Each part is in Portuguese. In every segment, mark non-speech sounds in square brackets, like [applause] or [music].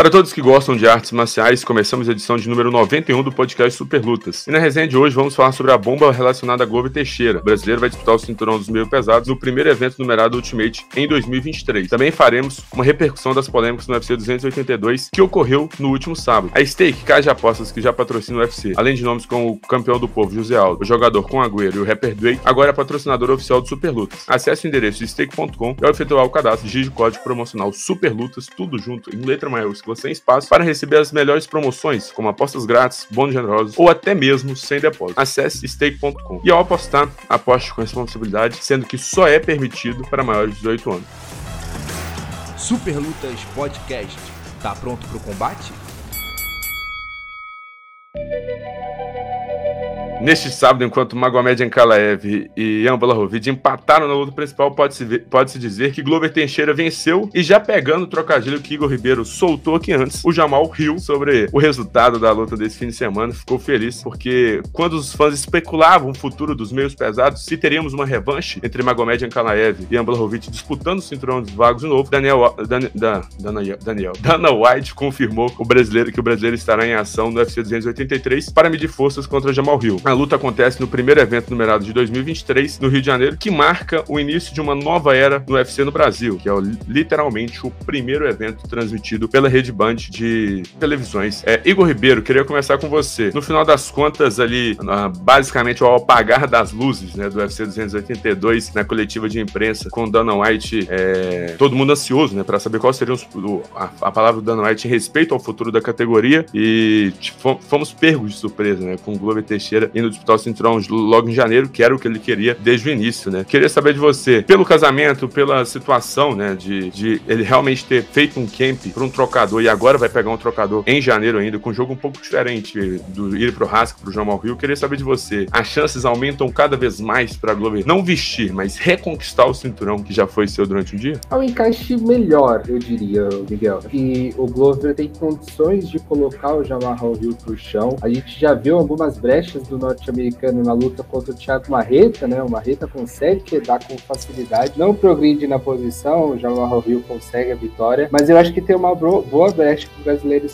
Para todos que gostam de artes marciais, começamos a edição de número 91 do podcast Super Lutas. E na resenha de hoje vamos falar sobre a bomba relacionada a Glover Teixeira. O brasileiro vai disputar o cinturão dos meio pesados no primeiro evento numerado Ultimate em 2023. Também faremos uma repercussão das polêmicas no UFC 282 que ocorreu no último sábado. A Stake, casa de apostas que já patrocina o UFC, além de nomes como o campeão do povo José Aldo, o jogador com Agüero e o rapper Dwayne, agora é patrocinador oficial do Super Lutas. Acesse o endereço stake.com e ao efetuar o cadastro, digite o código promocional Super Lutas, tudo junto, em letra maiúscula, sem espaço, para receber as melhores promoções, como apostas grátis, bônus generosos ou até mesmo sem depósito. Acesse stake.com. E ao apostar, aposte com responsabilidade, sendo que só é permitido para maiores de 18 anos. Super Lutas Podcast. Tá pronto pro combate? Neste sábado, enquanto Magomed Ankalaev e Blachowicz empataram na luta principal, pode-se pode -se dizer que Glover Teixeira venceu e já pegando o trocadilho que Igor Ribeiro soltou aqui antes, o Jamal riu sobre o resultado da luta desse fim de semana, ficou feliz porque quando os fãs especulavam o futuro dos meios pesados, se teríamos uma revanche entre Magomed Ankalaev e Blachowicz disputando o cinturão dos vagos de novo, Daniel, Dan, Dan, Daniel, Daniel Dana White confirmou o brasileiro que o brasileiro estará em ação no UFC 283 para medir forças contra Jamal Hill. A luta acontece no primeiro evento numerado de 2023, no Rio de Janeiro, que marca o início de uma nova era no UFC no Brasil, que é o, literalmente o primeiro evento transmitido pela Rede Band de televisões. É, Igor Ribeiro, queria começar com você. No final das contas, ali, basicamente ao apagar das luzes né, do UFC 282, na coletiva de imprensa com Dana White, é, todo mundo ansioso né, para saber qual seria os, a, a, palavra do Dana White em respeito ao futuro da categoria e tipo, fomos pegos de surpresa né, com o Glover Teixeira indo o cinturão logo em janeiro, que era o que ele queria desde o início, né? Queria saber de você, pelo casamento, pela situação, né, de, de ele realmente ter feito um camp para um trocador e agora vai pegar um trocador em janeiro ainda, com um jogo um pouco diferente do ir pro Rasco, pro João Malrio. Queria saber de você, as chances aumentam cada vez mais para Glover não vestir, mas reconquistar o cinturão que já foi seu durante o dia? É um encaixe melhor, eu diria, Miguel. E o Glover tem condições de colocar o Jamal Hill pro chão. A gente já viu algumas brechas do norte-americano na luta contra o Thiago Marreta, né? O Marreta consegue quedar com facilidade, não progride na posição, o Jamal Hill consegue a vitória, mas eu acho que tem uma boa brecha para o brasileiro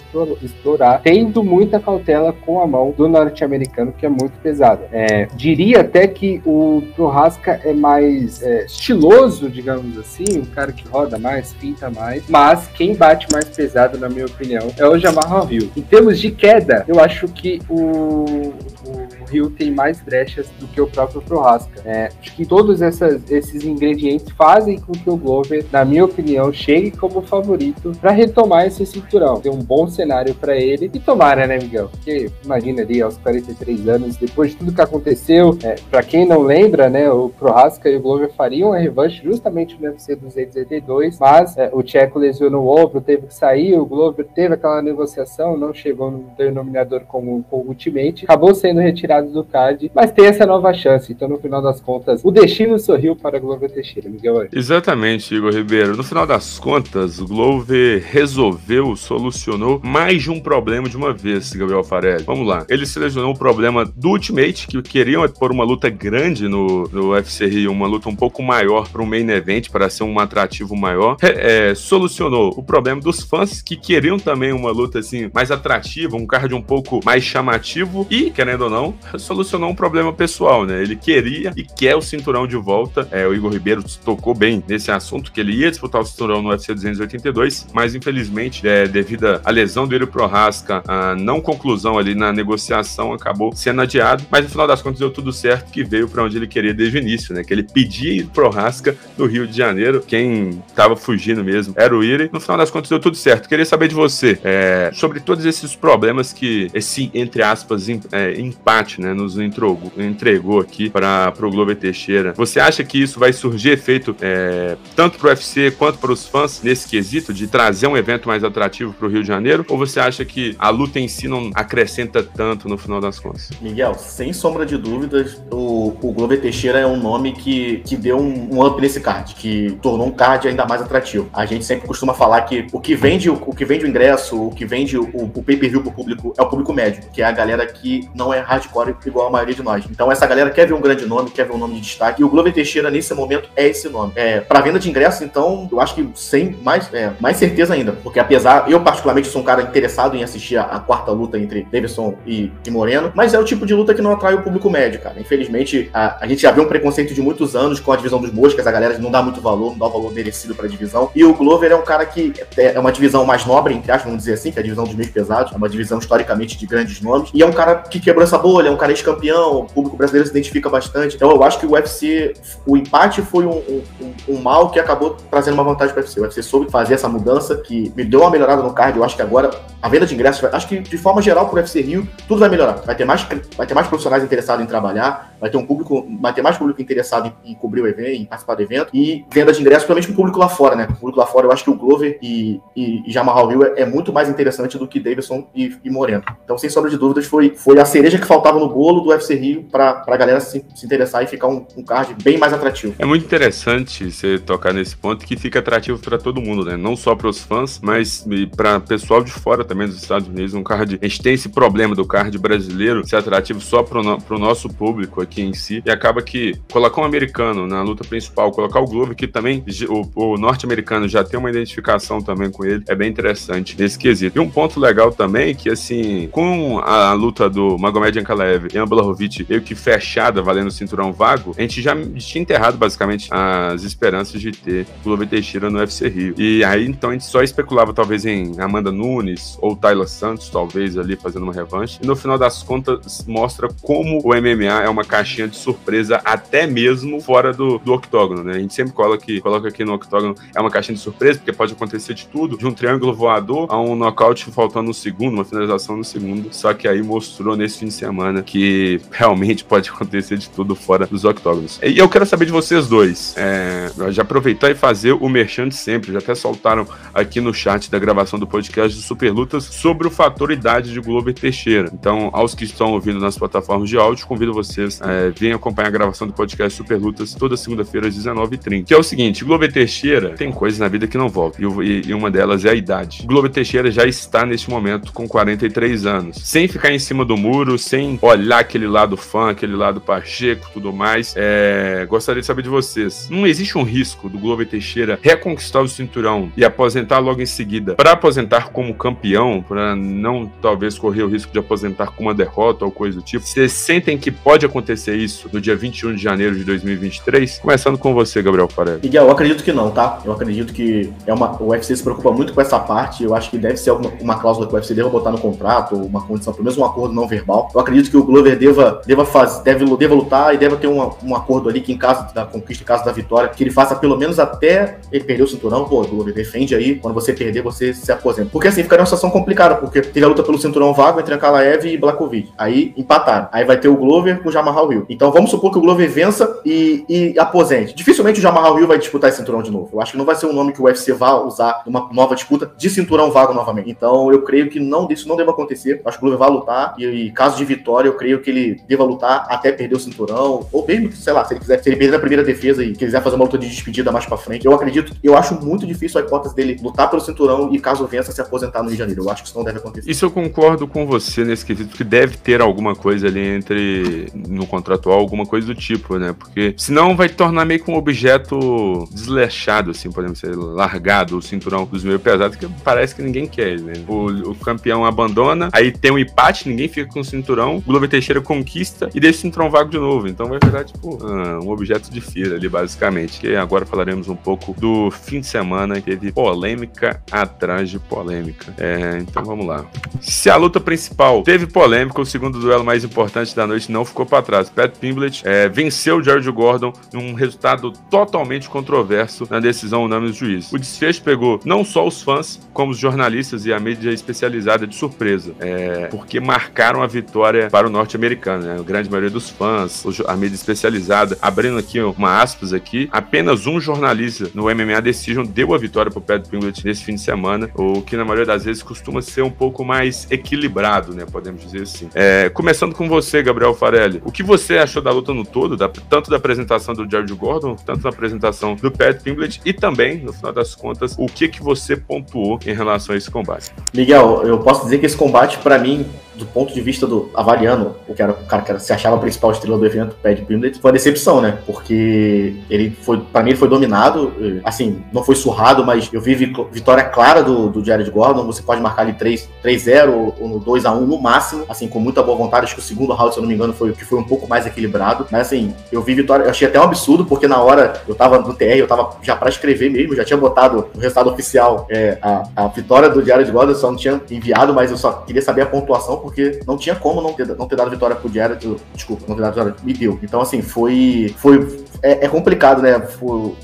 explorar, tendo muita cautela com a mão do norte-americano, que é muito pesada. É, diria até que o Prohaska é mais é, estiloso, digamos assim, um cara que roda mais, pinta mais, mas quem bate mais pesado, na minha opinião, é o Jamal Hill. Em termos de queda, eu acho que o, o Rio tem mais brechas do que o próprio Prohaska. É, acho que todos essas, esses ingredientes fazem com que o Glover, na minha opinião, chegue como favorito para retomar esse cinturão. Tem um bom cenário para ele e tomara, né, Miguel? Porque imagina ali, aos 43 anos, depois de tudo que aconteceu, é, para quem não lembra, né, o Prohaska e o Glover fariam a revanche justamente no UFC 282, mas é, o Tcheco lesionou o ombro, teve que sair, o Glover teve aquela negociação, não chegou no denominador com, com o Ultimate, acabou sendo retirado do card, mas tem essa nova chance. Então, no final das contas, o destino sorriu para Glover Teixeira, Miguel. Exatamente, Igor Ribeiro. No final das contas, o Glover resolveu, solucionou mais de um problema de uma vez, Gabriel Farelli. Vamos lá. Ele selecionou o problema do Ultimate, que queriam pôr uma luta grande no, no UFC Rio, uma luta um pouco maior para um main event, para ser um atrativo maior. É, é, solucionou o problema dos fãs, que queriam também uma luta assim mais atrativa, um card um pouco mais chamativo e, querendo ou não, solucionou um problema pessoal, né? Ele queria e quer o cinturão de volta. É, o Igor Ribeiro tocou bem nesse assunto, que ele ia disputar o cinturão no UFC 282, mas infelizmente, é, devido à lesão dele pro Rasca, a não conclusão ali na negociação acabou sendo adiado, mas no final das contas deu tudo certo, que veio para onde ele queria desde o início, né? Que ele pedia ir pro Rasca no Rio de Janeiro, quem tava fugindo mesmo era o Iri. No final das contas deu tudo certo. Queria saber de você é, sobre todos esses problemas que esse, entre aspas, é, empate né, nos entregou, entregou aqui para o Glover Teixeira. Você acha que isso vai surgir efeito é, tanto para o UFC quanto para os fãs nesse quesito de trazer um evento mais atrativo para o Rio de Janeiro? Ou você acha que a luta em si não acrescenta tanto no final das contas? Miguel, sem sombra de dúvidas, o, o Glover Teixeira é um nome que, que deu um, um up nesse card, que tornou um card ainda mais atrativo. A gente sempre costuma falar que o que vende o, o que vende o ingresso, o que vende o, o pay-per-view para o público é o público médio, que é a galera que não é hardcore fora igual a maioria de nós. Então essa galera quer ver um grande nome, quer ver um nome de destaque. E o Glover Teixeira, nesse momento, é esse nome. É, para venda de ingressos, então, eu acho que sem mais, é, mais certeza ainda. Porque apesar, eu particularmente sou um cara interessado em assistir a, a quarta luta entre Davidson e, e, Moreno, mas é o tipo de luta que não atrai o público médio, cara. Infelizmente, a, a gente já vê um preconceito de muitos anos com a divisão dos moscas, a galera não dá muito valor, não dá o valor merecido pra divisão. E o Glover é um cara que é, é uma divisão mais nobre, entre aspas, vamos dizer assim, que é a divisão dos meios pesados, é uma divisão historicamente de grandes nomes. E é um cara que quebrou essa bolha, é um cara ex-campeão, o público brasileiro se identifica bastante. Então eu acho que o UFC, o empate foi um, um, um mal que acabou trazendo uma vantagem para o UFC. O UFC soube fazer essa mudança, que me deu uma melhorada no card. Eu acho que agora a venda de ingressos, acho que de forma geral para o UFC Rio, tudo vai melhorar. Vai ter mais, vai ter mais profissionais interessados em trabalhar, vai ter um público, vai ter mais público interessado em, em cobrir o evento, em participar do evento, e venda de ingressos, principalmente para o público lá fora, né? O público lá fora, eu acho que o Glover e, e, e Jamal Hill é, é, muito mais interessante do que Davidson e, e Moreno. Então, sem sombra de dúvidas, foi, foi a cereja que faltava no bolo do UFC Rio para a galera se, se, interessar e ficar um, um, card bem mais atrativo. É muito interessante você tocar nesse ponto que fica atrativo para todo mundo, né? Não só para os fãs, mas para pessoal de fora também dos Estados Unidos. Um card, a gente tem esse problema do card brasileiro ser atrativo só para o nosso público aqui em si e acaba que colocar um americano na luta principal, colocar o Glover que também o, o norte-americano já tem uma identificação também com ele, é bem interessante nesse quesito. E um ponto legal também que assim, com a luta do Magomed Ankalaev e Amblahovic meio que fechada, valendo o cinturão vago, a gente já tinha enterrado basicamente as esperanças de ter Glover Teixeira no UFC Rio. E aí então a gente só especulava talvez em Amanda Nunes ou Tyler Santos, talvez ali fazendo uma revanche. E no final das contas mostra como o MMA é uma caixinha de surpresa até mesmo fora do, do octógono, né? A gente sempre coloca, aqui, coloca aqui no octógono é uma caixinha de surpresa, porque pode acontecer de tudo, de um triângulo voador a um nocaute faltando um segundo, uma finalização no segundo. Só que aí mostrou nesse fim de semana que realmente [laughs] pode acontecer de tudo fora dos octógonos. E eu quero saber de vocês dois. É, já aproveitar e fazer o merchan de sempre. Já até soltaram aqui no chat da gravação do podcast do Super Lutas sobre o fator idade de Glover Teixeira. Então, aos que estão ouvindo nas plataformas de áudio, convido vocês é, virem acompanhar a gravação do podcast Super Lutas toda segunda-feira às 19h30. Que é o seguinte: Glover Teixeira tem coisas na vida que não voltam. E, e uma delas é a idade. Glover Teixeira já está neste momento com 43 anos. Sem ficar em cima do muro, sem olhar aquele lado fã, aquele lado Pacheco, tudo mais. É, gostaria de saber de vocês. Não existe um risco do Glover Teixeira reconquistar o cinturão e aposentar logo em seguida para aposentar como campeão, para não talvez correr o risco de aposentar com uma derrota ou coisa do tipo. Vocês sentem que pode acontecer isso no dia 21 de janeiro de 2023? Começando com você, Gabriel Farelli. Miguel, eu acredito que não, tá? Eu acredito que é uma, o UFC se preocupa muito com essa parte. Eu acho que deve ser uma, uma cláusula que o UFC deva botar no contrato, uma condição, pelo menos um acordo não verbal. Eu acredito que o Glover deva, deva, faz, deve, deva lutar e deva ter uma, um acordo ali que, em caso da conquista, em caso da vitória, que ele faça pelo menos até ele perder o cinturão. Pô, Glover, defende aí. Quando você perder, você se aposenta. Porque assim, ficaria uma situação complicada, porque teve a luta pelo cinturão vago entre Ankalaev e Blakovic. Aí empataram. Aí vai ter o Glover com o Jamal Hill. Então vamos supor que o Glover vença e, e aposente. Dificilmente o Jamal Hill vai disputar esse cinturão de novo. Eu acho que não vai ser um nome que o UFC vá usar numa nova disputa de cinturão vago novamente. Então eu creio que não, isso não deva acontecer. Eu acho que o Glover vai lutar e, e, caso de vitória, eu creio que ele deva lutar até perder o cinturão. Ou mesmo, sei lá, se ele quiser, se ele perder na primeira defesa e quiser fazer uma luta de despedida mais pra frente. Eu acredito, eu acho muito difícil a hipótese dele lutar pelo cinturão e caso vença se aposentar no Rio de Janeiro. Eu acho que isso não deve acontecer. Isso eu concordo com você nesse quesito, que deve ter alguma coisa ali entre no contratual, alguma coisa do tipo, né? Porque senão vai tornar meio que um objeto desleixado, assim, podemos ser largado o cinturão dos meio pesados, que parece que ninguém quer, né? O, o, campeão abandona, aí tem um empate, ninguém fica com o cinturão, o Glover Teixeira conquista e deixa o cinturão vago de novo. Então vai virar, tipo, ah, um objeto de fira ali, basicamente. Que agora falaremos um pouco do fim de semana, que teve polêmica atrás de polêmica. É, então vamos lá. Se a luta principal teve polêmica, o segundo duelo mais importante da noite não ficou para trás. Pat Pimblett é, venceu George Gordon num resultado totalmente controverso na decisão unânime dos juízes. O desfecho pegou não só os fãs, como os jornalistas e a mídia especializada de surpresa, é, porque marcaram a vitória para o norte-americano. Né? A grande maioria dos fãs, a mídia especializada, abrindo aqui uma aspas aqui, apenas um jornalista no MMA Decision deu a vitória para o Pat Pimblett nesse fim de semana, o que na maioria das vezes costuma ser um pouco mais equilibrado, né? Podemos dizer assim. É, começando com você, Gabriel Farelli, o que você achou da luta no todo, da, tanto da apresentação do George Gordon, tanto da apresentação do Pat Pimblett e também, no final das contas, o que que você pontuou em relação a esse combate? Miguel, eu posso dizer que esse combate, para mim, do ponto de vista do avaliando o que era o cara que era, se achava a principal estrela do evento, Pat Pimblett, foi uma decepção, né? Porque ele foi, para mim, ele foi dominado, assim, não foi surrado, mas eu vi vitória clara do, do Jared Gordon. Você pode marcar ali 3-0 ou no 2x1 no máximo, assim, com muita boa vontade. Acho que o segundo round, se eu não me engano, foi o que foi um pouco mais equilibrado. Mas assim, eu vi vitória, eu achei até um absurdo, porque na hora eu tava no TR, eu tava já para escrever mesmo, já tinha botado no resultado oficial é, a, a vitória do Jared Gordon, só não tinha enviado, mas eu só queria saber a pontuação, porque não tinha como não ter, não ter dado vitória pro Jared. Desculpa, não ter dado vitória, me deu. Então, assim, foi. foi é, é, complicado, né?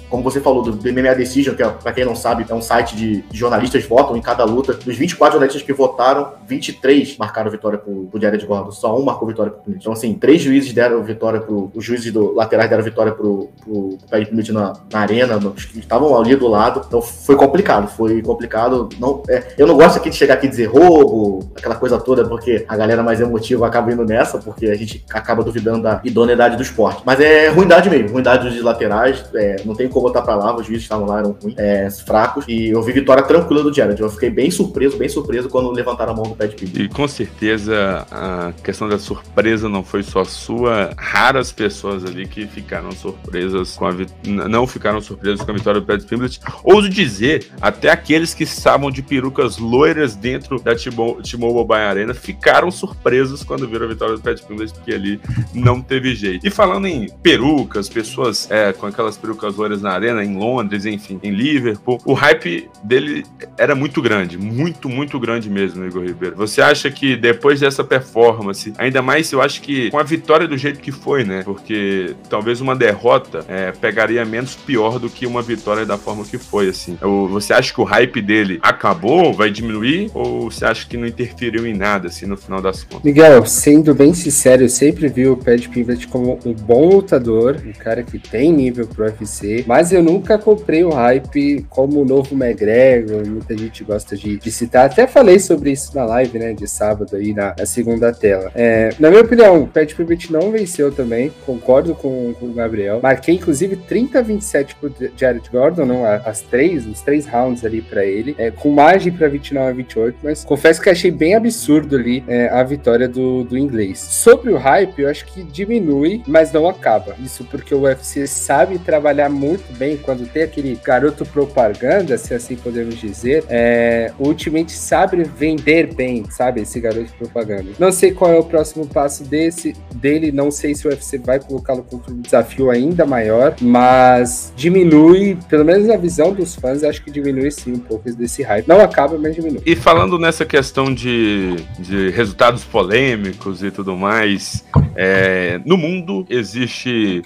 Como você falou do MMA Decision, que é, pra quem não sabe, é um site de, jornalistas votam em cada luta. Dos 24 jornalistas que votaram, 23 marcaram vitória pro, pro Jared Gordon. Só um marcou vitória pro Pinot. Então, assim, três juízes deram vitória pro. Os juízes do laterais deram vitória pro, pro, pro Pinot na, na arena, no, que estavam ali do lado. Então foi complicado, foi complicado. Não, é, eu não gosto aqui de chegar aqui e dizer roubo, aquela coisa toda, porque a galera mais emotiva acaba indo nessa, porque a gente acaba duvidando da idoneidade do esporte. Mas é ruindade mesmo, ruindade dos laterais, é, não tem como botar pra lá, os juízes estavam lá, eram ruins, é, fracos, e eu vi vitória tranquila do Jared. Eu fiquei bem surpreso, bem surpreso quando levantaram a mão do Pat Pitt. E com certeza a questão da surpresa não foi só sua, raras pessoas ali que ficaram surpresas com a não ficaram surpresas com a vitória do Pat Pimblett. Ouso dizer, até aqueles que estavam de perucas loiras dentro da T-Mobile Bay Arena ficaram surpresos quando viram a vitória do Pat Pimblett, porque ali não teve jeito. E falando em perucas, pessoas é, com aquelas perucas loiras na arena, em Londres, enfim, em Liverpool. O hype dele era muito grande, muito, muito grande mesmo, Igor Ribeiro. Você acha que depois dessa performance, ainda mais eu acho que com a vitória do jeito que foi, né? Porque talvez uma derrota é, pegaria menos pior do que uma vitória da forma que foi, assim. Você acha que o hype dele acabou, vai diminuir? Ou você acha que não interferiu em nada, assim, no final das contas? Miguel, sendo bem sincero, eu sempre vi o Pat Pivot como um bom lutador, um cara que tem nível pro UFC, mas eu nunca comprei o hype como o novo McGregor, muita gente gosta de, de citar. Até falei sobre isso na live, né, de sábado aí na, na segunda tela. É, na minha opinião, o Pat Pivot não venceu também, concordo com, com o Gabriel. Marquei inclusive 30 a 27 pro Jared Gordon, não, as três, os três rounds ali para ele, é, com margem para 29 a 28, mas confesso que achei bem absurdo ali é, a vitória do, do inglês. Sobre o hype, eu acho que diminui, mas não acaba. Isso porque o UFC sabe trabalhar muito bem quando tem aquele garoto propaganda, se assim podemos dizer. É, o Ultimate sabe vender bem, sabe, esse garoto propaganda. Não sei qual é o próximo passo desse dele, não sei se o UFC vai colocá-lo contra um desafio ainda maior, mas diminui, pelo menos a visão dos fãs, acho que diminui sim um pouco desse hype. Não acaba, mas diminui. E falando nessa questão de, de resultados polêmicos e tudo mais, é, no mundo existe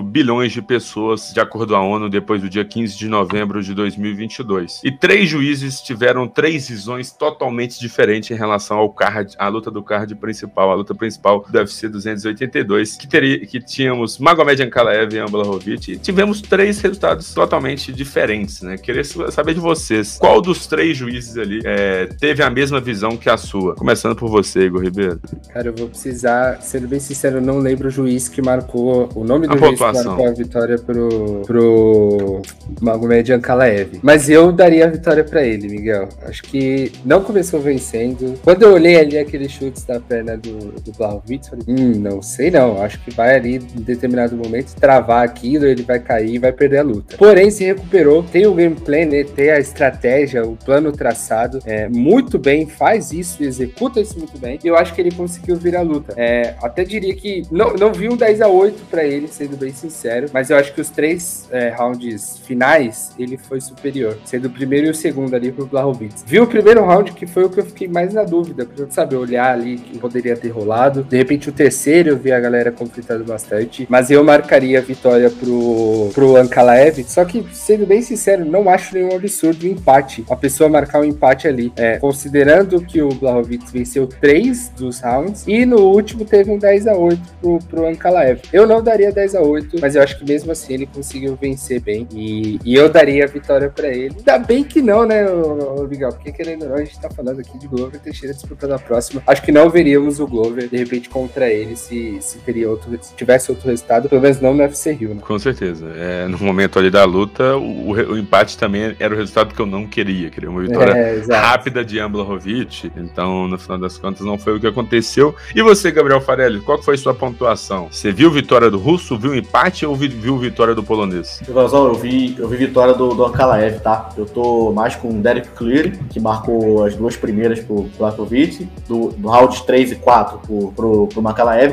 8 bilhões de pessoas, de acordo com a ONU, depois do dia 15 de novembro de 2022. E três juízes tiveram três visões totalmente diferentes em relação ao card, à luta do card principal, a luta principal do UFC 282, que, teria, que tínhamos Magomed Ankalaev e Ambla Hovich, e tivemos três resultados totalmente diferentes, né? Queria saber de vocês, qual dos três juízes ali é, teve a mesma visão que a sua? Começando por você, Igor Ribeiro. Cara, eu vou precisar, sendo bem sincero, eu não lembro o juiz que marcou, o nome do a juiz pontuação. marcou a vitória pro, pro Magomed Ankalaev. Mas eu daria a vitória para ele, Miguel. Acho que não começou vencendo. Quando eu olhei ali aqueles chutes da perna do, do Blachowicz, falei, hum, não sei não. Acho que vai ali em determinado momento travar aquilo, ele vai cair e vai perder a luta. Porém, se recuperou, tem o gameplay, né? Tem a estratégia, o plano traçado é, muito bem, faz isso, executa isso muito bem. E eu acho que ele conseguiu virar a luta. É, até diria que não, não vi um 10 a 8 para ele, sendo bem sincero mas eu acho que os três é, rounds finais ele foi superior, sendo o primeiro e o segundo ali pro Blachowicz. Vi o primeiro round que foi o que eu fiquei mais na dúvida, pra saber olhar ali que poderia ter rolado. De repente o terceiro eu vi a galera conflitando bastante, mas eu marcaria a vitória pro, pro Ankalaev. Só que, sendo bem sincero, não acho nenhum absurdo o empate. A pessoa marcar um empate ali, é, considerando que o Blachowicz venceu três dos rounds e no último teve um 10 a 8 pro, pro Ankalaev. Eu não daria 10 a 8, mas eu acho que mesmo assim ele conseguiu vencer bem. E, e eu daria a vitória para ele. Ainda bem que não, né, Miguel? Porque querendo ou não, a gente tá falando aqui de Glover Teixeira disputando a próxima. Acho que não veríamos o Glover, de repente, contra ele se, se teria outro, se tivesse outro resultado, pelo menos não no UFC Rio, né? Com certeza. É, no momento ali da luta, o, o, empate também era o resultado que eu não queria. Queria uma vitória é, rápida de Amblahovic. Então, no final das das contas não foi o que aconteceu. E você, Gabriel Farelli, qual foi sua pontuação? Você viu vitória do russo, viu empate ou viu vitória do polonês? Ivanzão, eu vi, eu vi vitória do, do Ankalaev, tá? Eu tô mais com o Derek Cleary, que marcou as duas primeiras pro Blakovic, do, do round 3 e 4 pro, pro, pro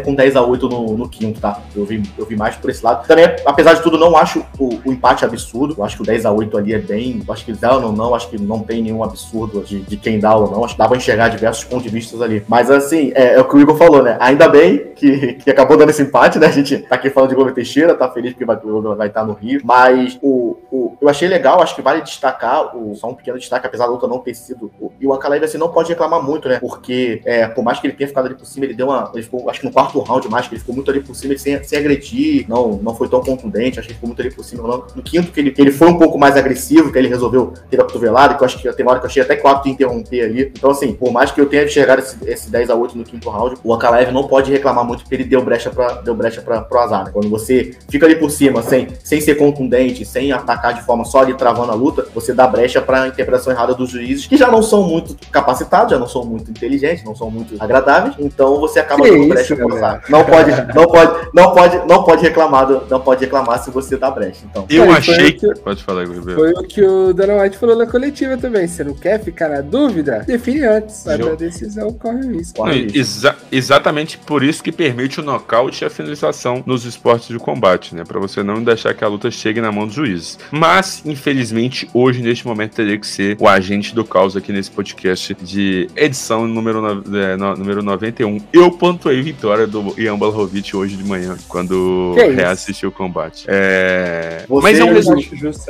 com 10 a 8 no, no quinto, tá? Eu vi, eu vi mais por esse lado. Também, apesar de tudo, não acho o, o empate absurdo. Eu acho que o 10 a 8 ali é bem. Acho que dá ou não, acho que não tem nenhum absurdo de, de quem dá ou não. Acho que dá pra enxergar diversos pontos de vista ali. Mas assim, é, é, o que o Igor falou, né? Ainda bem que, que acabou dando esse empate, né? A gente tá aqui falando de Globo tá feliz porque vai, vai estar no Rio. Mas o, o, eu achei legal, acho que vale destacar, o, só um pequeno destaque, apesar da luta não ter sido. O, e o Ankalaev, assim, não pode reclamar muito, né? Porque, é, por mais que ele tenha ficado ali por cima, ele deu uma. Ele ficou, acho que no quarto round mais, que ele ficou muito ali por cima, sem, sem agredir, não, não foi tão contundente, acho que ele ficou muito ali por cima. Não. No quinto, que ele, que ele foi um pouco mais agressivo, que ele resolveu ter a cotovelada, que eu acho que tem uma hora que eu achei até que o de interromper ali. Então, assim, por mais que eu tenha enxergado esse, esse 10 a 8 no quinto round, o Ankalaev não pode reclamar muito porque ele deu brecha para deu brecha pra, pro azar. Né? Quando você fica ali por cima, sem, sem ser contundente, sem atacar de forma só ali travando a luta, você dá brecha para interpretação errada dos juízes, que já não são muito capacitados, já não são muito inteligentes, não são muito agradáveis. Então você acaba que dando isso, brecha azar. Não pode, não pode, não pode, não pode reclamar, não pode reclamar se você dá brecha. Então. Eu é, achei que... Pode falar, Gabriel. Foi o que o Dana White falou na coletiva também. Você não quer ficar na dúvida? Define antes. A decisão corre o risco. Corre risco. Exa exatamente por isso que permite o nocaute e a finalização nos esportes de combate, né? Para você não deixar que a luta chegue na mão dos juízes. Mas, infelizmente, hoje, neste momento, teria que ser o agente do caos aqui nesse podcast de edição número, no, é, no, número 91. Eu pontuei vitória do Ian Blachowicz hoje de manhã, quando reassisti o combate. É... Mas é um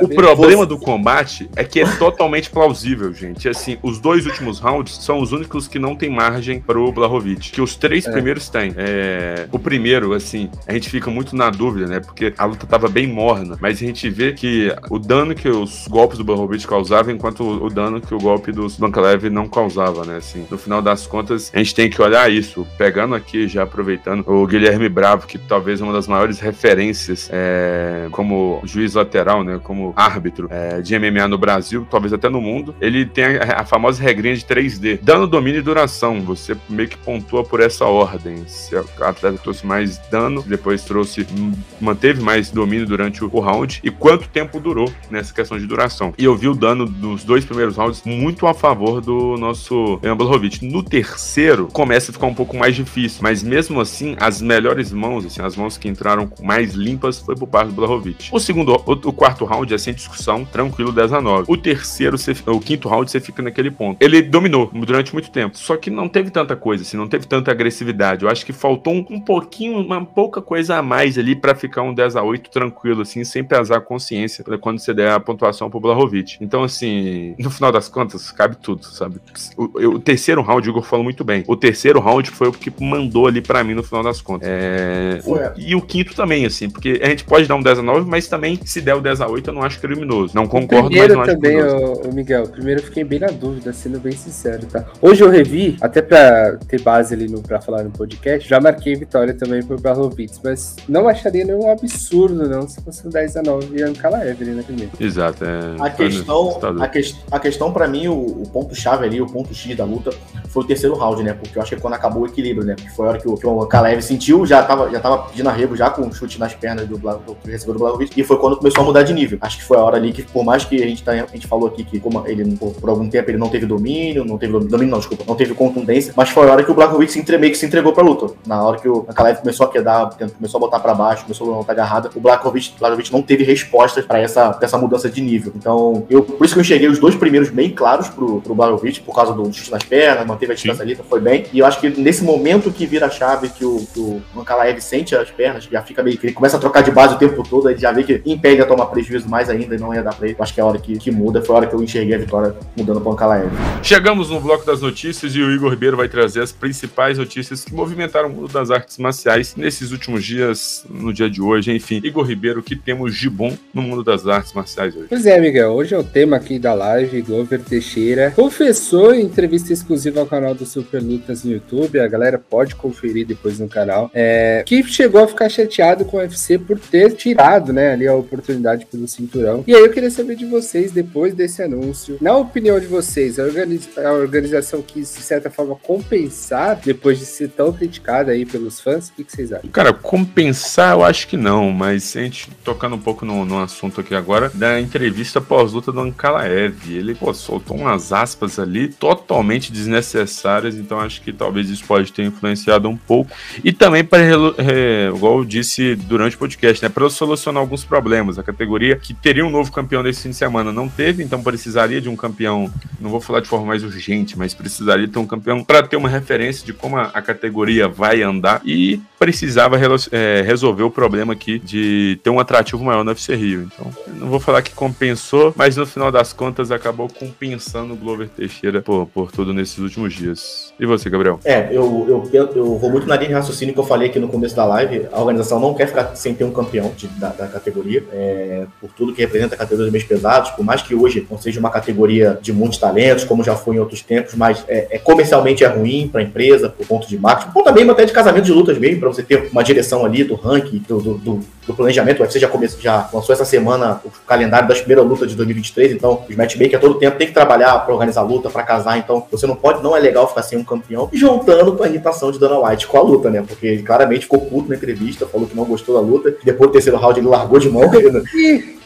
o problema do combate é que é totalmente plausível, gente. Assim, os dois últimos rounds são os únicos que não tem margem pro Blachowicz. Que os três é. primeiros têm. É... O primeiro, assim, a gente fica muito na dúvida, né? Porque a luta tava bem morna. Mas a gente vê que o dano que os golpes do Blachowicz causavam, enquanto o dano que o golpe dos Banklev não causava, né? Assim, no final das contas, a gente tem que olhar isso. Pegando aqui, já aproveitando, o Guilherme Bravo, que talvez é uma das maiores referências é... como juiz lateral, né? Como árbitro é, de MMA no Brasil, talvez até no mundo, ele tem a, a, famosa regrinha de 3D. Dano, domínio e duração. Você meio que pontua por essa ordem. Se o atleta trouxe mais dano, depois trouxe, manteve mais domínio durante o, round, e quanto tempo durou nessa questão de duração. E eu vi o dano dos dois primeiros rounds muito a favor do nosso Ian Blachowicz. No terceiro, começa a ficar um pouco mais difícil, mas mesmo assim, as melhores mãos, assim, as mãos que entraram mais limpas, foi por parte do Blachowicz. O segundo, o, quarto round é sem discussão, tranquilo, 10 a 9. O terceiro, o quinto round, você fica naquele ponto. Ele dominou durante muito tempo, só que não teve tanta coisa, assim, não teve tanta agressividade. Eu acho que faltou um, um pouquinho, uma pouca coisa a mais ali ficar um 10 a 8 tranquilo, assim, sem pesar a consciência quando você der a pontuação pro Blahovic. Então, assim, no final das contas, cabe tudo, sabe? O, o terceiro round, o Igor falou muito bem. O terceiro round foi o que mandou ali para mim no final das contas. É... O, e o quinto também, assim, porque a gente pode dar um 10 a 9, mas também, se der o 10 a 8, eu não acho criminoso. Não concordo, mas não acho também, criminoso. O, Miguel, primeiro eu fiquei bem na dúvida, sendo bem sincero, tá? Hoje eu revi, até pra ter base ali no, pra falar no podcast, já marquei vitória também pro Barlovitz, mas não acharia nenhum absurdo, não, se fosse um 10 a 9 e Ankalaev ali naquele meio. Exato, é. A questão, a, que, a questão pra mim, o, o ponto-chave ali, o ponto X da luta, foi o terceiro round, né? Porque eu acho que quando acabou o equilíbrio, né? Porque foi a hora que o, que o Ankalaev sentiu, já tava, já tava pedindo arrego já com um chute nas pernas do, do, do recebedor do Blachowicz, e foi quando começou a mudar de nível. Acho que foi a hora ali que, por mais que a gente, tá, a gente falou aqui que como ele, por, por algum tempo, ele não teve domínio, não teve domínio, não, desculpa, não teve contundência, mas foi a hora que o Blachowicz se meio que se entregou pra luta. Na hora que o Ankalaev começou a quedar, começou a botar pra baixo, começou a botar agarrada, o Blachowicz não teve respostas pra essa, pra essa mudança de nível. Então, eu, por isso que eu enxerguei os dois primeiros bem claros pro, pro Blachowicz, por causa do chute nas pernas, manteve a distância ali, foi bem. E eu acho que nesse momento que vira a chave, que o, que o Ankalaev sente as pernas, já fica meio que ele começa a trocar de base o tempo todo, ele já vê que impede a tomar prejuízo mais ainda e não ia dar pra ele. Eu acho que é a hora que, que muda, foi a hora que eu enxerguei a vitória mudando pro Ankalaev. Chegamos no bloco das notícias e o Igor Ribeiro vai trazer as principais notícias que movimentaram o mundo das artes marciais nesses últimos dias, no dia de hoje, enfim. Igor Ribeiro, o que temos de bom no mundo das artes marciais hoje? Pois é, Miguel, hoje é o tema aqui da live, Glover Teixeira confessou em entrevista exclusiva canal do Super Lutas no YouTube, a galera pode conferir depois no canal, é, que chegou a ficar chateado com o UFC por ter tirado, né, ali a oportunidade pelo cinturão. E aí eu queria saber de vocês, depois desse anúncio, na opinião de vocês, a, organiz a organização quis, de certa forma, compensar depois de ser tão criticada aí pelos fãs? O que, que vocês acham? Cara, compensar eu acho que não, mas a gente tocando um pouco no, no assunto aqui agora, da entrevista pós-luta do Ankalaev, ele pô, soltou umas aspas ali totalmente desnecessárias, então acho que talvez isso pode ter influenciado um pouco. E também para, igual eu disse durante o podcast, né, para solucionar alguns problemas. A categoria que teria um novo campeão nesse fim de semana não teve, então precisaria de um campeão, não vou falar de forma mais urgente, mas precisaria ter um campeão para ter uma referência de como a, a categoria vai andar e precisava é, resolver o problema aqui de ter um atrativo maior no UFC Rio. Então, não vou falar que compensou, mas no final das contas acabou compensando o Glover Teixeira por, por tudo nesses últimos dias. E você, Gabriel? É, eu, eu, eu vou muito na linha de raciocínio que eu falei aqui no começo da live. A organização não quer ficar sem ter um campeão de, da, da, categoria, é, por tudo que representa a categoria dos meios pesados, por mais que hoje não seja uma categoria de muitos talentos, como já foi em outros tempos, mas é, é comercialmente é ruim para a empresa, por ponto de marketing, por também até de casamento de lutas mesmo, para você ter uma direção ali do ranking, do, do, do, do planejamento. O UFC já, começou, já lançou essa semana o calendário das primeiras lutas de 2023, então os matchmakers a todo tempo tem que trabalhar para organizar a luta, para casar, então você não pode, não é legal ficar sem um campeão, juntando com a irritação de Dana White com a luta, né? Porque ele claramente ficou puto na entrevista, falou que não gostou da luta, depois do terceiro round ele largou de mão. Ficou pi.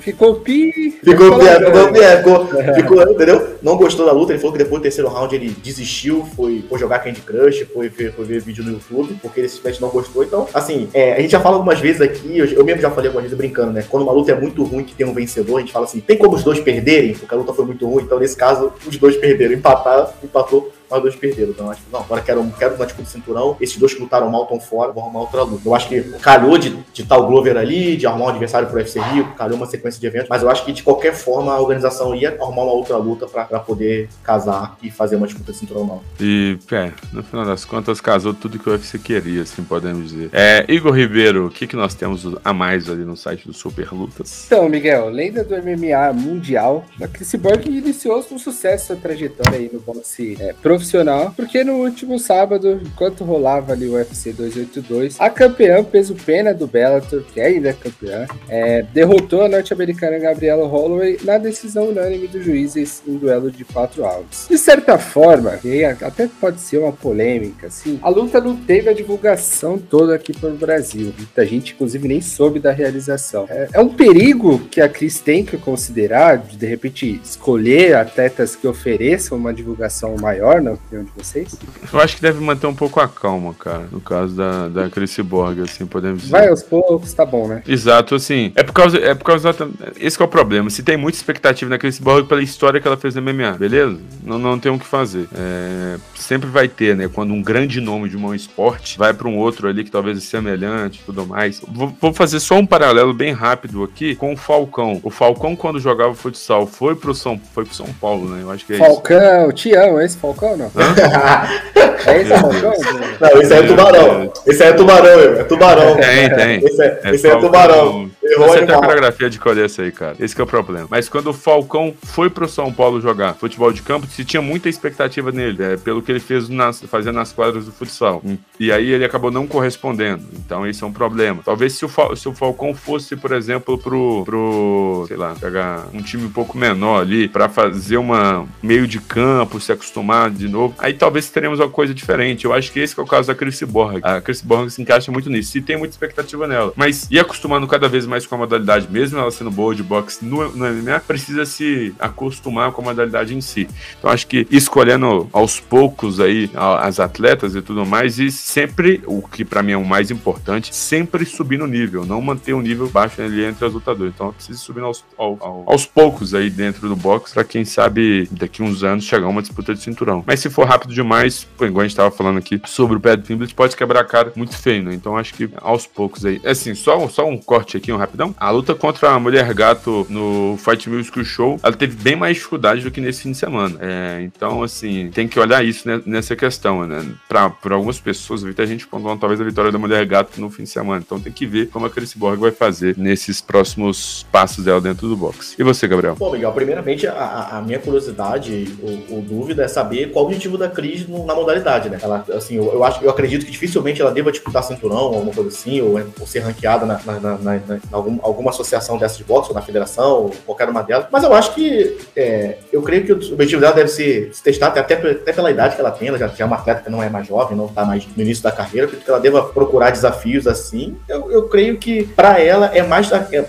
Ficou pi, ficou pi, ficou, ficou, entendeu? Não gostou da luta, ele falou que depois do terceiro round ele desistiu, foi, foi jogar Candy Crush, foi, foi, foi ver vídeo no YouTube, porque ele simplesmente não gostou. Então, assim, é, a gente já fala algumas vezes aqui, eu, eu, mesmo já falei algumas vezes brincando, né? Quando uma luta é muito ruim que tem um vencedor, a gente fala assim, tem como os dois perderem? Porque a luta foi muito ruim, então nesse caso, os dois perderam. Empatar, empatou mas dois perderam. Então, acho que não, agora quero, quero uma disputa de cinturão. Esses dois que lutaram mal estão fora, vão arrumar outra luta. Eu acho que calhou de, de tal Glover ali, de arrumar um adversário pro UFC Rio, calhou uma sequência de eventos, mas eu acho que de qualquer forma a organização ia arrumar uma outra luta para poder casar e fazer uma disputa de cinturão mal. E, é, no final das contas, casou tudo que o UFC queria, assim podemos dizer. É, Igor Ribeiro, o que, que nós temos a mais ali no site do Super Lutas? Então, Miguel, lenda do MMA mundial, a Chris Borg iniciou com sucesso sua trajetória aí no boxe é, profissional profissional, porque no último sábado, enquanto rolava ali o UFC 282, a campeã peso pena do Bellator, que ainda é campeã, é, derrotou a norte-americana Gabriela Holloway na decisão unânime dos juízes em duelo de quatro rounds. De certa forma, que até pode ser uma polêmica, assim, a luta não teve a divulgação toda aqui para o Brasil. Muita gente, inclusive, nem soube da realização. É, é um perigo que a Cris tem que considerar, de, de repente, escolher atletas que ofereçam uma divulgação maior, na opinião de vocês? Eu acho que deve manter um pouco a calma, cara, no caso da, da Chris Borg, assim, podemos dizer. Vai aos poucos, tá bom, né? Exato, assim, é por causa, é por causa, esse é o problema, se tem muita expectativa na Chris Borg pela história que ela fez no MMA, beleza? Não, não tem o que fazer. É, sempre vai ter, né, quando um grande nome de um esporte vai para um outro ali que talvez seja semelhante e tudo mais. Vou, vou fazer só um paralelo bem rápido aqui com o Falcão. O Falcão, quando jogava futsal, foi pro São, foi pro São Paulo, né? Eu acho que é Falcão, isso. te amo, esse Falcão não? é esse Falcão? Não, esse é tubarão. Esse é tubarão, é tubarão. Tem, tem. Esse é, é, esse é tubarão. Você tem a coreografia de essa aí, cara. Esse é o problema. Mas quando o Falcão foi pro São Paulo jogar futebol de campo, se tinha muita expectativa nele, é, pelo que ele fez nas, fazendo nas quadras do futsal. E aí ele acabou não correspondendo. Então esse é um problema. Talvez se o, Fal, se o Falcão fosse, por exemplo, pro, pro, sei lá, pegar um time um pouco menor ali, para fazer uma meio de campo, se acostumar de novo, aí talvez teremos uma coisa diferente. Eu acho que esse que é o caso da Chris Borg. A Chris Borg se encaixa muito nisso. Se tem muita expectativa nela. Mas ir acostumando cada vez mais com a modalidade, mesmo ela sendo boa de boxe no, no MMA, precisa se acostumar com a modalidade em si. Então acho que escolhendo aos poucos aí as atletas e tudo mais, e sempre, o que para mim é o mais importante, sempre subir no nível, não manter um nível baixo ali entre as lutadoras. Então precisa subir aos, aos, aos poucos aí dentro do boxe, para quem sabe daqui uns anos chegar uma disputa de cinturão. Mas se for rápido demais, igual a gente tava falando aqui sobre o Pat Pimblett, pode quebrar a cara muito feio, né? Então acho que aos poucos aí. Assim, só, só um corte aqui, um rapidão. A luta contra a Mulher Gato no Fight Music Show, ela teve bem mais dificuldade do que nesse fim de semana. É, então, assim, tem que olhar isso né, nessa questão, né? Pra, pra algumas pessoas, a gente pontuando talvez a vitória da Mulher Gato no fim de semana. Então tem que ver como a Chris Borg vai fazer nesses próximos passos dela dentro do boxe. E você, Gabriel? Bom, Miguel, primeiramente, a, a minha curiosidade ou, dúvida é saber qual o objetivo da Cris na modalidade, né? Ela, assim, eu, eu, acho, eu acredito que dificilmente ela deva disputar cinturão ou alguma coisa assim, ou, ou ser ranqueada na, na, na algum, alguma associação dessa de boxe, ou na federação, ou qualquer uma delas. Mas eu acho que é, eu creio que o objetivo dela deve ser se testar até, até, pela idade que ela tem, ela já, já é uma atleta que não é mais jovem, não está mais no início da carreira, que ela deva procurar desafios assim. Eu, eu creio que para ela é mais é,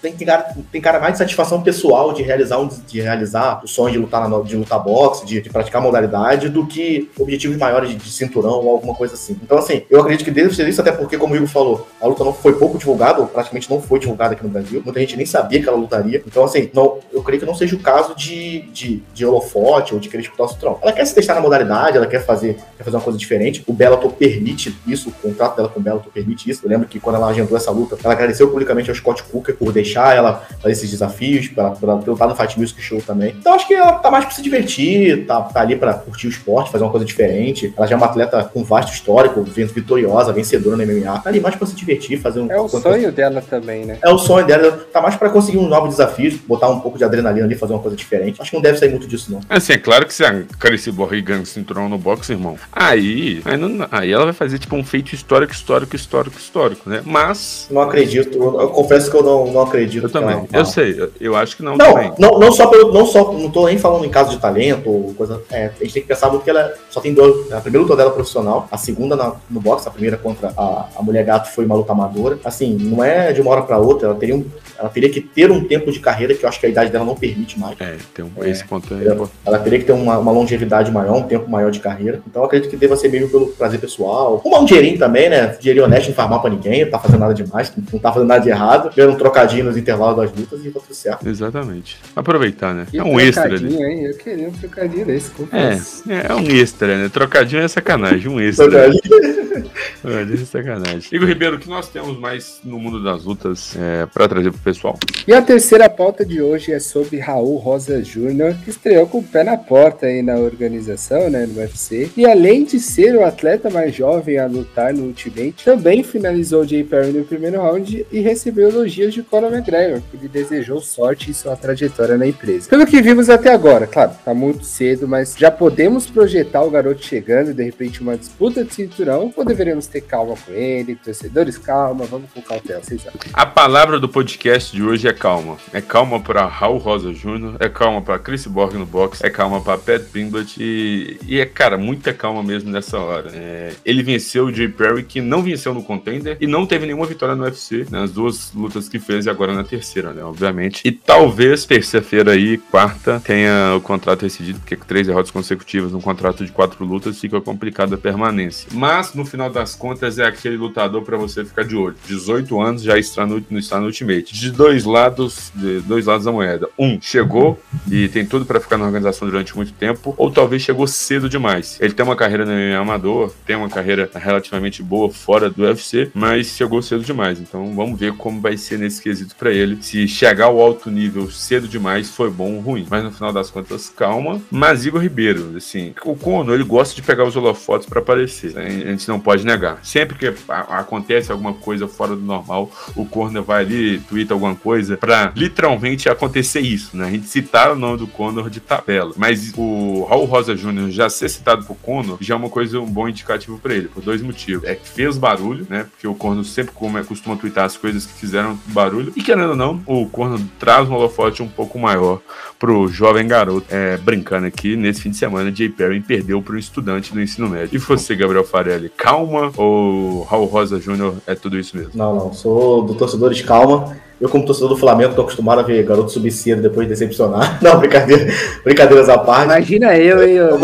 tem, tem, cara, tem cara mais de satisfação pessoal de realizar um, de realizar o sonho de lutar na, de lutar boxe, de, de praticar modalidade, do que objetivos maiores de, de, cinturão ou alguma coisa assim. Então, assim, eu acredito que deve ser isso, até porque, como o Igor falou, a luta não foi pouco divulgada, ou praticamente não foi divulgada aqui no Brasil. Muita gente nem sabia que ela lutaria. Então, assim, não, eu creio que não seja o caso de, de, de holofote ou de querer disputar o cinturão. Ela quer se testar na modalidade, ela quer fazer, quer fazer uma coisa diferente. O Bellator permite isso, o contrato dela com o Bellator permite isso. Eu lembro que quando ela agendou essa luta, ela agradeceu publicamente ao Scott Cooker por deixar ela fazer esses desafios, para lutar no Fight Music Show também. Então, acho que ela tá mais pra se divertir, tá, tá ali para curtir o esporte, fazer uma coisa diferente. Ela já é uma atleta com vasto histórico, vitoriosa, vencedora no MMA. Tá ali mais pra se divertir, fazer um. É o sonho dela também, né? É o sonho dela, tá mais para conseguir um novo desafio, botar um pouco de adrenalina ali, fazer uma coisa diferente. Acho que não deve sair muito disso, não. Assim, é claro que se a Carice Borri ganha o cinturão no boxe, irmão, aí, aí, não, aí, ela vai fazer tipo um feito histórico, histórico, histórico, histórico, né? Mas. Não acredito, eu, eu confesso que eu não, não acredito. Eu também, eu sei, eu, eu acho que não, não também. Não, não só pelo. Não, só, não tô nem falando em caso de talento ou coisa. É, a gente tem que pensar muito que ela só tem dois. A primeira luta dela é profissional, a segunda na, no boxe, a primeira contra a, a mulher gato foi uma luta amadora. Assim, não é de uma hora para outra, ela teria, um, ela teria que ter um tempo de carreira que eu acho que a idade dela não permite mais. É, tem um, é, esse ponto é ela, ela teria que ter uma, uma, longevidade maior, um tempo maior de carreira. Então eu acredito que deva ser meio pelo prazer pessoal. Uma um dinheirinho também, né? Dinheirinho honesto, não faz mal pra ninguém, não tá fazendo nada demais, não tá fazendo nada de errado. Vendo um trocadinho nos intervalos das lutas e tá tudo certo. Exatamente. Aproveitar, né? E é um extra ali. Hein? Eu queria um trocadinho desse, É, é um extra, né? Trocadinho é sacanagem, um [laughs] extra. Trocadinho. É sacanagem. Igor Ribeiro, o que nós temos mais no mundo das lutas é, para trazer pro pessoal? E a terceira pauta de hoje é sobre Raul Rosa Júnior, que estreou com o pé na porta aí na organização, né, no UFC. E além de ser o atleta mais jovem a lutar no Ultimate, também finalizou o Jay Perry no primeiro round e recebeu elogios de Conor McGregor, que lhe desejou sorte em sua trajetória na empresa. Pelo que vimos até agora, claro, tá muito cedo, mas já podemos projetar o garoto chegando, de repente uma disputa de cinturão, ou deveríamos ter calma com ele, torcedores, calma, vamos com cautela, vocês acham? A palavra do podcast de hoje é calma. É calma para Raul Rosa Jr., é calma para Chris Borg no box, é calma para Pat Pimblet e, e, é, cara, muita calma mesmo nessa hora. É, ele venceu o Jay Perry, que não venceu no contender e não teve nenhuma vitória no UFC, nas né, duas lutas que fez e agora na terceira, né, obviamente. E talvez terça-feira aí, quarta, tenha o contrato rescindido, porque três derrotas consecutivas num contrato de quatro lutas fica complicada a permanência. Mas, no final das contas, é aquele lutador para você ficar de olho. 18 anos já está no, está no Ultimate. De dois lados, de dois lados da moeda. Um, chegou e tem tudo para ficar na organização durante muito tempo, ou talvez chegou cedo demais. Ele tem uma carreira no MMA amador, tem uma carreira relativamente boa fora do UFC, mas chegou cedo demais. Então vamos ver como vai ser nesse quesito para ele. Se chegar ao alto nível cedo demais, foi bom ou ruim. Mas no final das contas, calma. Mas Igor Ribeiro, assim, o Conor, ele gosta de pegar os holofotes para aparecer. A gente não pode negar. Sempre que acontece alguma coisa fora do normal, o Conor vai ali, twitta alguma coisa para literalmente acontecer isso, né? A gente citar o nome do Conor de tabela. Mas o Raul Rosa Jr. já ser citado por Conor já é uma coisa, um bom indicativo para ele, por dois motivos. É que fez barulho, né? Porque o Conor sempre costuma twittar as coisas que fizeram barulho. E querendo ou não, o Conor traz um holofote um pouco maior pro jovem garoto. É, brincando aqui, nesse fim de semana, Jay Perry perdeu um estudante do ensino médio. E você, Gabriel Farelli, calma ou Raul Rosa Jr. é tudo isso mesmo? Não, não. Sou do torcedores calma. Eu, como torcedor do Flamengo, tô acostumado a ver garoto subir cedo depois de decepcionar. [laughs] Não, brincadeira, brincadeiras à parte. Imagina eu, hein? Eu...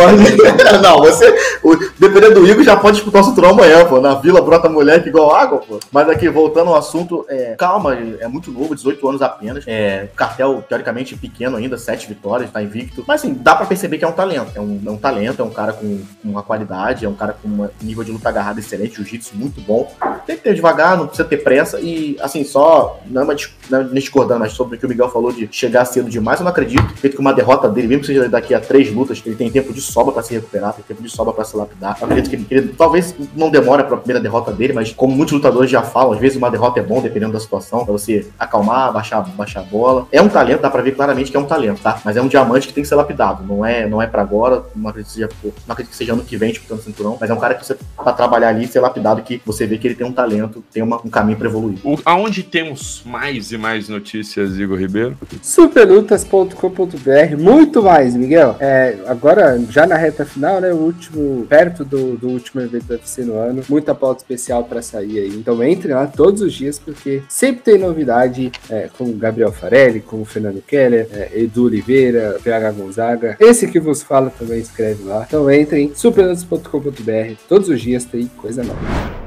não, você, o, dependendo do Igor, já pode disputar o cinturão amanhã, pô. Na vila brota moleque igual água, pô. Mas aqui, voltando ao assunto, é, calma, é muito novo, 18 anos apenas. É, cartel, teoricamente, pequeno ainda, 7 vitórias, tá invicto. Mas assim, dá pra perceber que é um talento. É um, é um talento, é um cara com, com uma qualidade, é um cara com um nível de luta agarrada excelente, jiu-jitsu muito bom. Tem que ter devagar, não precisa ter pressa. E, assim, só, não é uma, não é discordando, mas sobre o que o Miguel falou de chegar cedo demais, eu não acredito. Feito que uma derrota dele, mesmo que seja daqui a três lutas, ele tem tempo de sobra pra se recuperar, tem tempo de sobra pra se lapidar. Eu acredito que ele, ele talvez não demore pra primeira derrota dele, mas como muitos lutadores já falam, às vezes uma derrota é bom, dependendo da situação, pra você acalmar, baixar, baixar a bola. É um talento, dá pra ver claramente que é um talento, tá? Mas é um diamante que tem que ser lapidado. Não é, não é pra agora, não acredito seja, não acredito que seja ano que vem disputando cinturão, mas é um cara que você, pra trabalhar ali, ser lapidado, que você vê que ele tem um talento, tem uma, um caminho pra evoluir. O, aonde temos mais e mais notícias, Igor Ribeiro? Superlutas.com.br, muito mais, Miguel. É, agora, já na reta final, né? O último, perto do, do último evento do UFC no ano, muita pauta especial para sair aí. Então entre lá todos os dias, porque sempre tem novidade é, com Gabriel Farelli, com o Fernando Keller, é, Edu Oliveira, PH Gonzaga. Esse que vos fala também escreve lá. Então entre em superlutas.com.br, todos os dias tem coisa nova.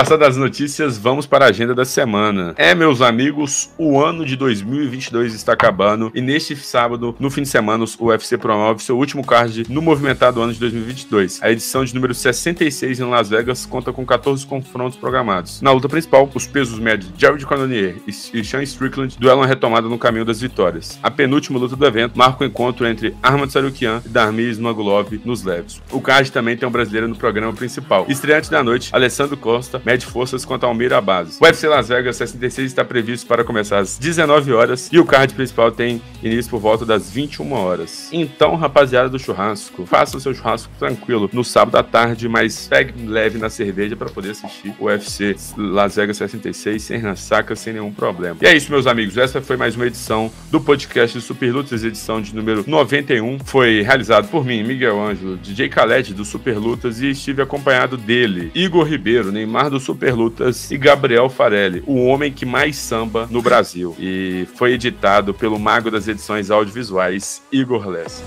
Passadas as notícias, vamos para a agenda da semana. É, meus amigos, o ano de 2022 está acabando e neste sábado, no fim de semana, o UFC promove seu último card no movimentado ano de 2022. A edição de número 66 em Las Vegas conta com 14 confrontos programados. Na luta principal, os pesos médios Jared Cannonier e Sean Strickland duelam a retomada no caminho das vitórias. A penúltima luta do evento marca o encontro entre Armand Sarukian e Darmiz Magulov nos leves. O card também tem um brasileiro no programa principal. Estreante da noite, Alessandro Costa mede forças contra Almira Bases. O UFC Las Vegas 66 está previsto para começar às 19 horas e o card principal tem início por volta das 21 horas. Então, rapaziada do churrasco, faça o seu churrasco tranquilo no sábado à tarde, mas pegue leve na cerveja para poder assistir o UFC Las Vegas 66 sem ressaca, sem nenhum problema. E é isso, meus amigos. Essa foi mais uma edição do podcast Super Lutas, edição de número 91. Foi realizado por mim, Miguel Ângelo, DJ Khaled do Super Lutas e estive acompanhado dele, Igor Ribeiro, Neymar do Super Lutas e Gabriel Farelli, o homem que mais samba no Brasil. E foi editado pelo mago das edições audiovisuais, Igor Lessa.